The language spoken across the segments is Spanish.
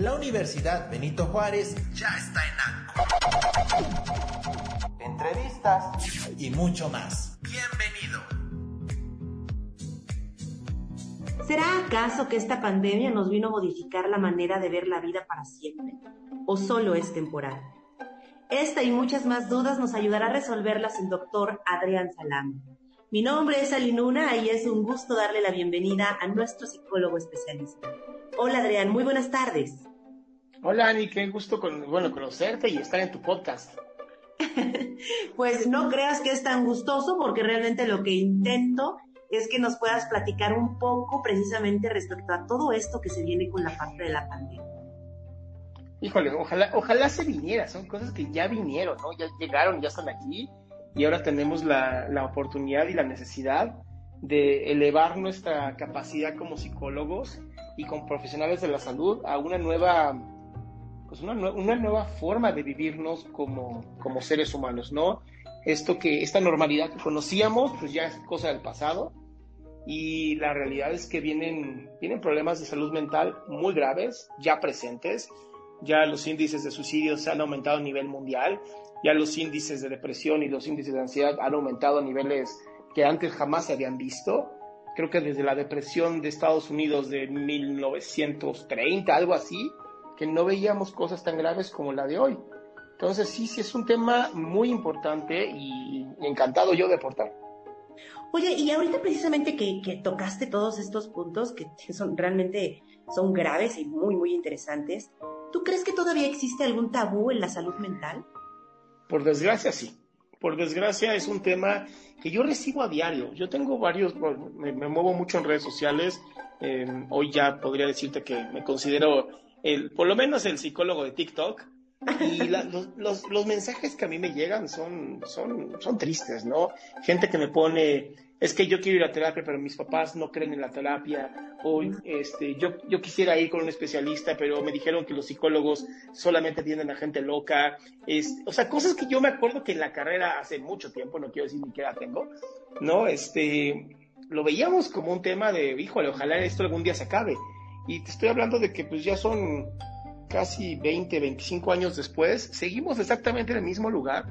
La Universidad Benito Juárez ya está en ANCO. Entrevistas y mucho más. Bienvenido. ¿Será acaso que esta pandemia nos vino a modificar la manera de ver la vida para siempre? ¿O solo es temporal? Esta y muchas más dudas nos ayudará a resolverlas el doctor Adrián Salame. Mi nombre es Alinuna y es un gusto darle la bienvenida a nuestro psicólogo especialista. Hola Adrián, muy buenas tardes. Hola Ani, qué gusto con, bueno, conocerte y estar en tu podcast. pues no creas que es tan gustoso porque realmente lo que intento es que nos puedas platicar un poco precisamente respecto a todo esto que se viene con la parte de la pandemia. Híjole, ojalá, ojalá se viniera, son cosas que ya vinieron, ¿no? Ya llegaron, ya están aquí y ahora tenemos la, la oportunidad y la necesidad de elevar nuestra capacidad como psicólogos y como profesionales de la salud a una nueva, pues una, una nueva forma de vivirnos como, como seres humanos, ¿no? Esto que, esta normalidad que conocíamos, pues ya es cosa del pasado y la realidad es que vienen, vienen problemas de salud mental muy graves, ya presentes, ya los índices de suicidio se han aumentado a nivel mundial, ya los índices de depresión y los índices de ansiedad han aumentado a niveles que antes jamás se habían visto. Creo que desde la depresión de Estados Unidos de 1930, algo así, que no veíamos cosas tan graves como la de hoy. Entonces sí, sí es un tema muy importante y encantado yo de aportar. Oye, y ahorita precisamente que, que tocaste todos estos puntos que son realmente son graves y muy, muy interesantes, ¿Tú crees que todavía existe algún tabú en la salud mental? Por desgracia, sí. Por desgracia es un tema que yo recibo a diario. Yo tengo varios, me, muevo mucho en redes sociales. Em, hoy ya podría decirte que me considero el, por lo menos el psicólogo de TikTok. Y los, los, mensajes que a mí me llegan son, son, son tristes, ¿no? Gente que me pone, es que yo quiero ir a terapia, pero mis papás no creen en la terapia, o este, yo, yo quisiera ir con un especialista, pero me dijeron que los psicólogos solamente atienden a gente loca, es, o sea, cosas que yo me acuerdo que en la carrera hace mucho tiempo, no quiero decir ni qué edad tengo, ¿no? Este, lo veíamos como un tema de, híjole, ojalá esto algún día se acabe. Y te estoy hablando de que pues ya son casi 20, 25 años después, seguimos exactamente en el mismo lugar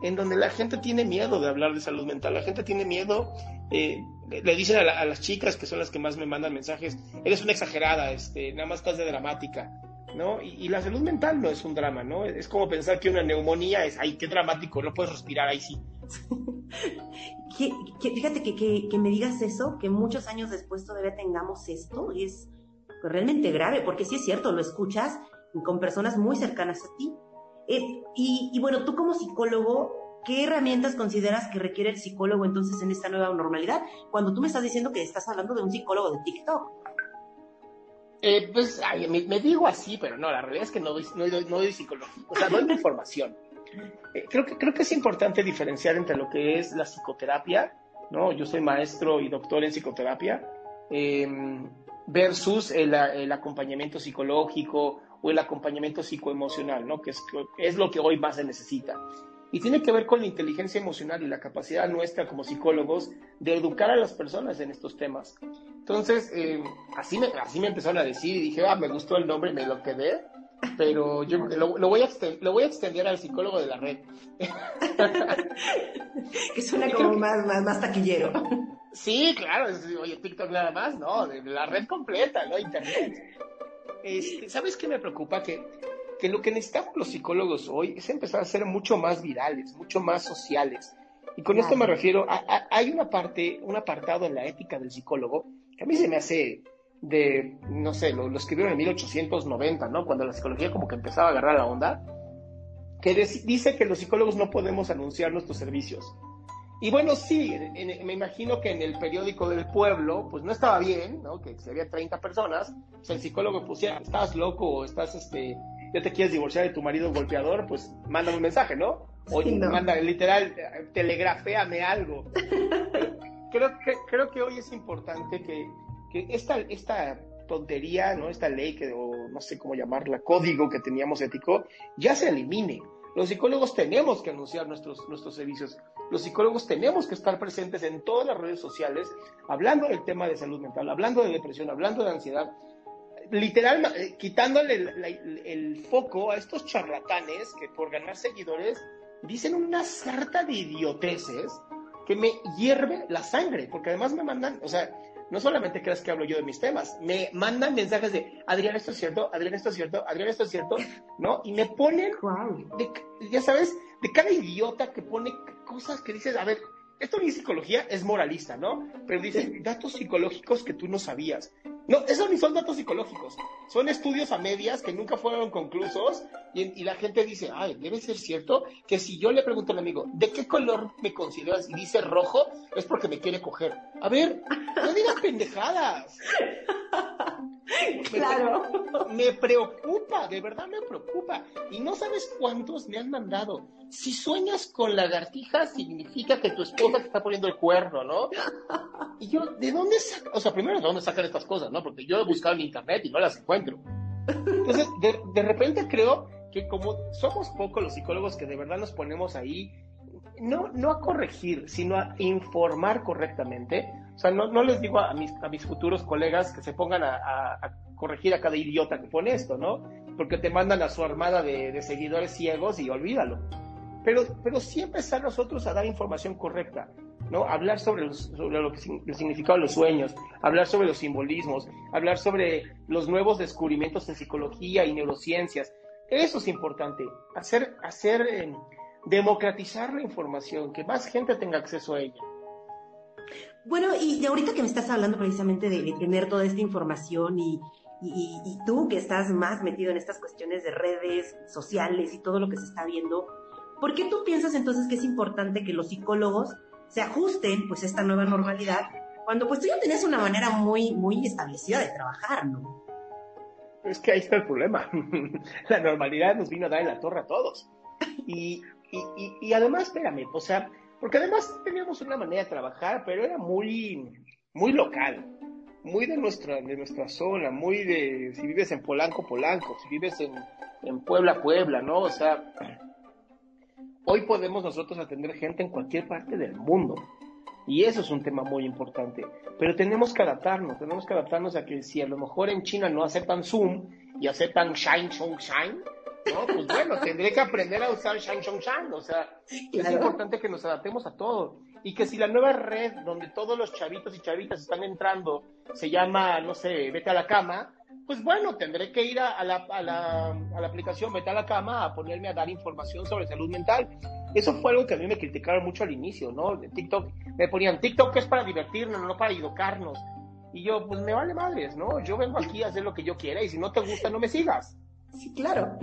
en donde la gente tiene miedo de hablar de salud mental, la gente tiene miedo, eh, le dicen a, las chicas que son las que más me mandan mensajes, eres una exagerada, este, nada más estás de dramática, ¿no? Y, la salud mental no es un drama, ¿no? Es como pensar que una neumonía es, ay, qué dramático, no puedes respirar, ahí sí. fíjate que, que, me digas eso, que muchos años después todavía tengamos esto, es realmente grave, porque sí es cierto, lo escuchas con personas muy cercanas a ti. Eh, y, bueno, tú como psicólogo, ¿qué herramientas consideras que requiere el psicólogo entonces en esta nueva normalidad? Cuando tú me estás diciendo que estás hablando de un psicólogo de TikTok. Eh, pues me, digo así, pero no, la realidad es que no doy, no doy, psicología, o sea, doy información. Eh, creo, que, creo que es importante diferenciar entre lo que es la psicoterapia, ¿no? Yo soy maestro y doctor en psicoterapia, em, versus el, el acompañamiento psicológico o el acompañamiento psicoemocional, ¿no? que es, es lo que hoy más se necesita. Y tiene que ver con la inteligencia emocional y la capacidad nuestra como psicólogos de educar a las personas en estos temas. Entonces, eh, así, me, así me empezaron a decir y dije, ah, me gustó el nombre, me lo quedé, pero yo lo, lo voy, a lo voy a extender al psicólogo de la red. que suena como más, más, más taquillero. Sí, claro, oye, TikTok nada más, no, de la red completa, ¿no? Internet. Este, ¿Sabes qué me preocupa? Que, que lo que necesitamos los psicólogos hoy es empezar a ser mucho más virales, mucho más sociales. Y con esto me refiero, a, hay una parte, un apartado en la ética del psicólogo que a mí se me hace de, no sé, lo, escribieron en 1890, ¿no? Cuando la psicología como que empezaba a agarrar la onda, que dice que los psicólogos no podemos anunciar nuestros servicios. Y bueno, sí, me imagino que en el periódico del pueblo, pues no estaba bien, ¿no? Que si había 30 personas, pues el psicólogo pusiera, estás loco o estás, este, ya te quieres divorciar de tu marido golpeador, pues manda un mensaje, ¿no? O manda, literal, telegraféame algo. creo, que, creo que hoy es importante que, que esta, esta tontería, ¿no? Esta ley que, o no sé cómo llamarla, código que teníamos ético, ya se elimine. Los psicólogos tenemos que anunciar nuestros, nuestros servicios. Los psicólogos tenemos que estar presentes en todas las redes sociales, hablando del tema de salud mental, hablando de depresión, hablando de ansiedad. literal, eh, quitándole el, foco a estos charlatanes que por ganar seguidores dicen una sarta de idioteces que me hierve la sangre, porque además me mandan, o sea, no solamente creas que hablo yo de mis temas, me mandan mensajes de, Adrián, esto es cierto, Adrián, esto es cierto, Adrián, esto es cierto, ¿no? Y me ponen, ya sabes, de cada idiota que pone cosas que dices, a ver, esto ni psicología, es moralista, ¿no? Pero dice datos psicológicos que tú no sabías. No, eso ni son datos psicológicos. Son estudios a medias que nunca fueron conclusos y, la gente dice, ay, debe ser cierto que si yo le pregunto al amigo, ¿de qué color me consideras? Y dice rojo, es porque me quiere coger. A ver, no digas pendejadas. Claro. Me, preocupa, de verdad me preocupa. Y no sabes cuántos me han mandado. Si sueñas con lagartijas, significa que tu esposa te está poniendo el cuerno, ¿no? Y yo, ¿de dónde sacan? O sea, primero, ¿de dónde sacan estas cosas, no? Porque yo he buscado en internet y no las encuentro. Entonces, de, de repente creo que como somos pocos los psicólogos que de verdad nos ponemos ahí, no, no a corregir, sino a informar correctamente, o sea, no, no les digo a mis, a mis futuros colegas que se pongan a, corregir a cada idiota que pone esto, ¿no? Porque te mandan a su armada de, seguidores ciegos y olvídalo. Pero, pero sí empezar nosotros a dar información correcta, ¿no? Hablar sobre, sobre lo que, el significado de los sueños, hablar sobre los simbolismos, hablar sobre los nuevos descubrimientos en psicología y neurociencias. Eso es importante, hacer, hacer eh, democratizar la información, que más gente tenga acceso a ella. Bueno, y de ahorita que me estás hablando precisamente de, tener toda esta información y, y, tú que estás más metido en estas cuestiones de redes sociales y todo lo que se está viendo, ¿por qué tú piensas entonces que es importante que los psicólogos se ajusten pues a esta nueva normalidad cuando pues tú ya tenés una manera muy, muy establecida de trabajar, ¿no? Es que ahí está el problema. la normalidad nos vino a dar en la torre a todos. Y, y, y además, espérame, o sea, porque además teníamos una manera de trabajar, pero era muy, muy local, muy de nuestra, de nuestra zona, muy de, si vives en Polanco, Polanco, si vives en, en Puebla, Puebla, ¿no? O sea, hoy podemos nosotros atender gente en cualquier parte del mundo. Y eso es un tema muy importante. Pero tenemos que adaptarnos, tenemos que adaptarnos a que si a lo mejor en China no aceptan Zoom y aceptan Shine, Shine, Shine, no, pues bueno, tendré que aprender a usar Shang Shang Shang. O sea, es importante que nos adaptemos a todo. Y que si la nueva red donde todos los chavitos y chavitas están entrando se llama, no sé, vete a la cama, pues bueno, tendré que ir a, la, a, la, a la aplicación Vete a la cama a ponerme a dar información sobre salud mental. Eso fue algo que a mí me criticaron mucho al inicio, ¿no? TikTok, me ponían, TikTok es para divertirnos, no para educarnos. Y yo, pues me vale madres, ¿no? Yo vengo aquí a hacer lo que yo quiera y si no te gusta, no me sigas. Sí, claro.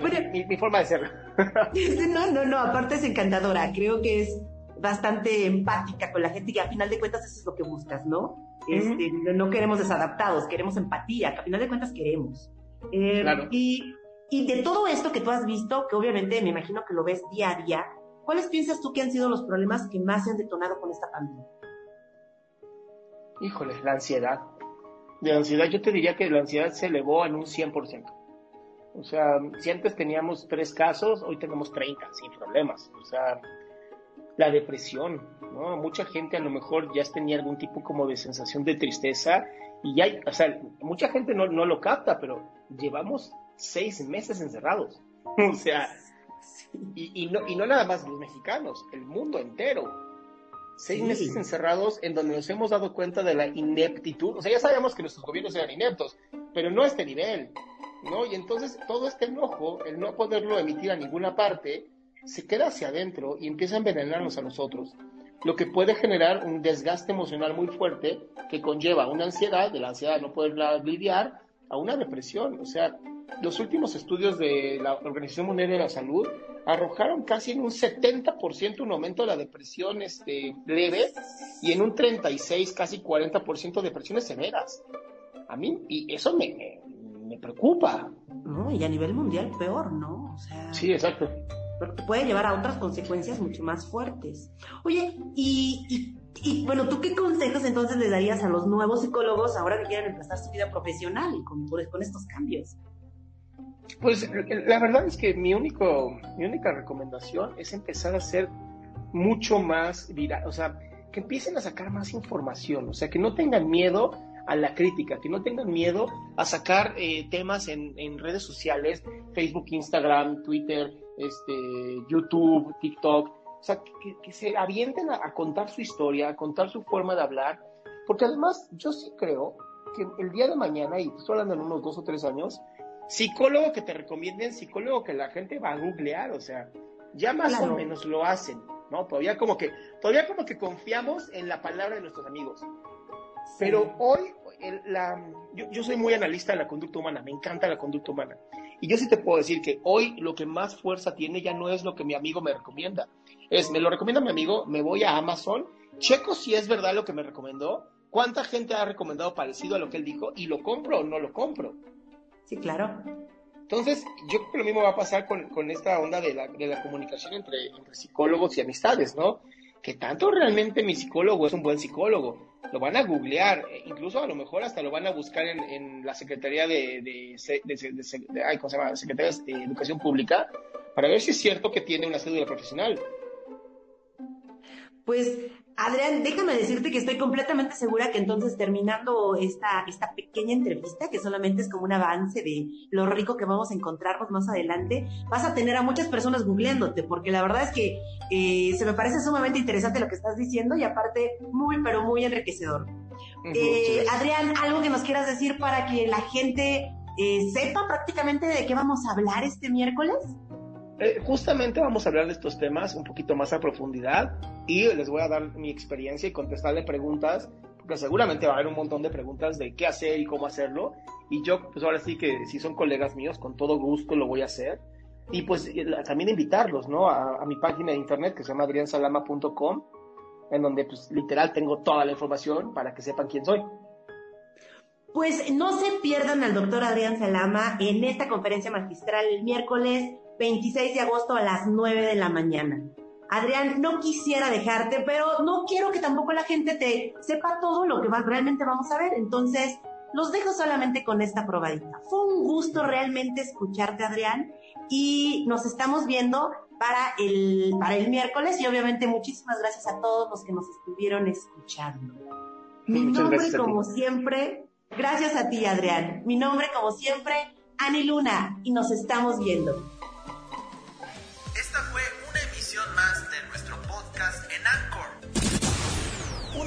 Bueno, mi, forma de ser. no, no, no, aparte es encantadora. Creo que es bastante empática con la gente y a final de cuentas eso es lo que buscas, ¿no? Este, no queremos desadaptados, queremos empatía, que a final de cuentas queremos. Eh, y, y de todo esto que tú has visto, que obviamente me imagino que lo ves día a día, ¿cuáles piensas tú que han sido los problemas que más se han detonado con esta pandemia? Híjole, la ansiedad. De ansiedad, yo te diría que la ansiedad se elevó en un 100%. O sea, si antes teníamos tres casos, hoy tenemos 30 sin problemas. O sea, la depresión, ¿no? Mucha gente a lo mejor ya tenía algún tipo como de sensación de tristeza y ya, o sea, mucha gente no, no lo capta, pero llevamos seis meses encerrados. o sea, y, y, no, y no nada más los mexicanos, el mundo entero. Seis meses encerrados en donde nos hemos dado cuenta de la ineptitud. O sea, ya sabíamos que nuestros gobiernos eran ineptos, pero no a este nivel. ¿No? Y entonces todo este enojo, el no poderlo emitir a ninguna parte, se queda hacia adentro y empieza a envenenarnos a nosotros, lo que puede generar un desgaste emocional muy fuerte que conlleva una ansiedad, de la ansiedad no poder lidiar, a una depresión. O sea, los últimos estudios de la Organización Mundial de la Salud arrojaron casi en un 70% un aumento de la depresión este, leve y en un 36, casi 40% de depresiones severas. A mí, y eso me, me preocupa. No, y a nivel mundial peor, ¿no? O sea, sí, exacto. Puede llevar a otras consecuencias mucho más fuertes. Oye, y, y, bueno, ¿tú qué consejos entonces le darías a los nuevos psicólogos ahora que quieren empezar su vida profesional y con, con estos cambios? Pues la verdad es que mi, único, mi única recomendación es empezar a ser mucho más viral, o sea, que empiecen a sacar más información, o sea, que no tengan miedo a la crítica, que no tengan miedo a sacar eh, temas en, en, redes sociales, Facebook, Instagram, Twitter, este, YouTube, TikTok, o sea, que, se avienten a, contar su historia, a contar su forma de hablar, porque además yo sí creo que el día de mañana, y estoy hablando en unos dos o tres años, psicólogo que te recomienden, psicólogo que la gente va a googlear, o sea, ya más o menos lo hacen, ¿no? Todavía como que, todavía como que confiamos en la palabra de nuestros amigos. Pero hoy, la, yo, yo, soy muy analista de la conducta humana, me encanta la conducta humana. Y yo sí te puedo decir que hoy lo que más fuerza tiene ya no es lo que mi amigo me recomienda. Es, me lo recomienda mi amigo, me voy a Amazon, checo si es verdad lo que me recomendó, cuánta gente ha recomendado parecido a lo que él dijo y lo compro o no lo compro. Sí, claro. Entonces, yo creo que lo mismo va a pasar con, con esta onda de la, de la comunicación entre, entre, psicólogos y amistades, ¿no? Que tanto realmente mi psicólogo es un buen psicólogo. Lo van a googlear, e incluso a lo mejor hasta lo van a buscar en, en la Secretaría de, de, de, ay, ¿cómo se llama? Secretaría de Educación Pública, para ver si es cierto que tiene una cédula profesional. Pues Adrián, déjame decirte que estoy completamente segura que entonces terminando esta, esta pequeña entrevista, que solamente es como un avance de lo rico que vamos a encontrarnos más adelante, vas a tener a muchas personas googleándote, porque la verdad es que eh, se me parece sumamente interesante lo que estás diciendo y aparte muy, pero muy enriquecedor. Eh, Adrián, ¿algo que nos quieras decir para que la gente eh, sepa prácticamente de qué vamos a hablar este miércoles? Eh, justamente vamos a hablar de estos temas un poquito más a profundidad y les voy a dar mi experiencia y contestarle preguntas, porque seguramente va a haber un montón de preguntas de qué hacer y cómo hacerlo. Y yo, pues ahora sí que si son colegas míos, con todo gusto lo voy a hacer. Y pues eh, también invitarlos, ¿no? A, mi página de internet que se llama adriansalama.com, en donde pues literal tengo toda la información para que sepan quién soy. Pues no se pierdan al doctor Adrián Salama en esta conferencia magistral el miércoles 26 de agosto a las 9 de la mañana. Adrián, no quisiera dejarte, pero no quiero que tampoco la gente te sepa todo lo que realmente vamos a ver. Entonces, los dejo solamente con esta probadita. Fue un gusto realmente escucharte, Adrián, y nos estamos viendo para el, para el miércoles y obviamente muchísimas gracias a todos los que nos estuvieron escuchando. Mi nombre, como siempre, gracias a ti, Adrián. Mi nombre, como siempre, Ani Luna, y nos estamos viendo.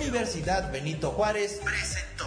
Universidad Benito Juárez presenta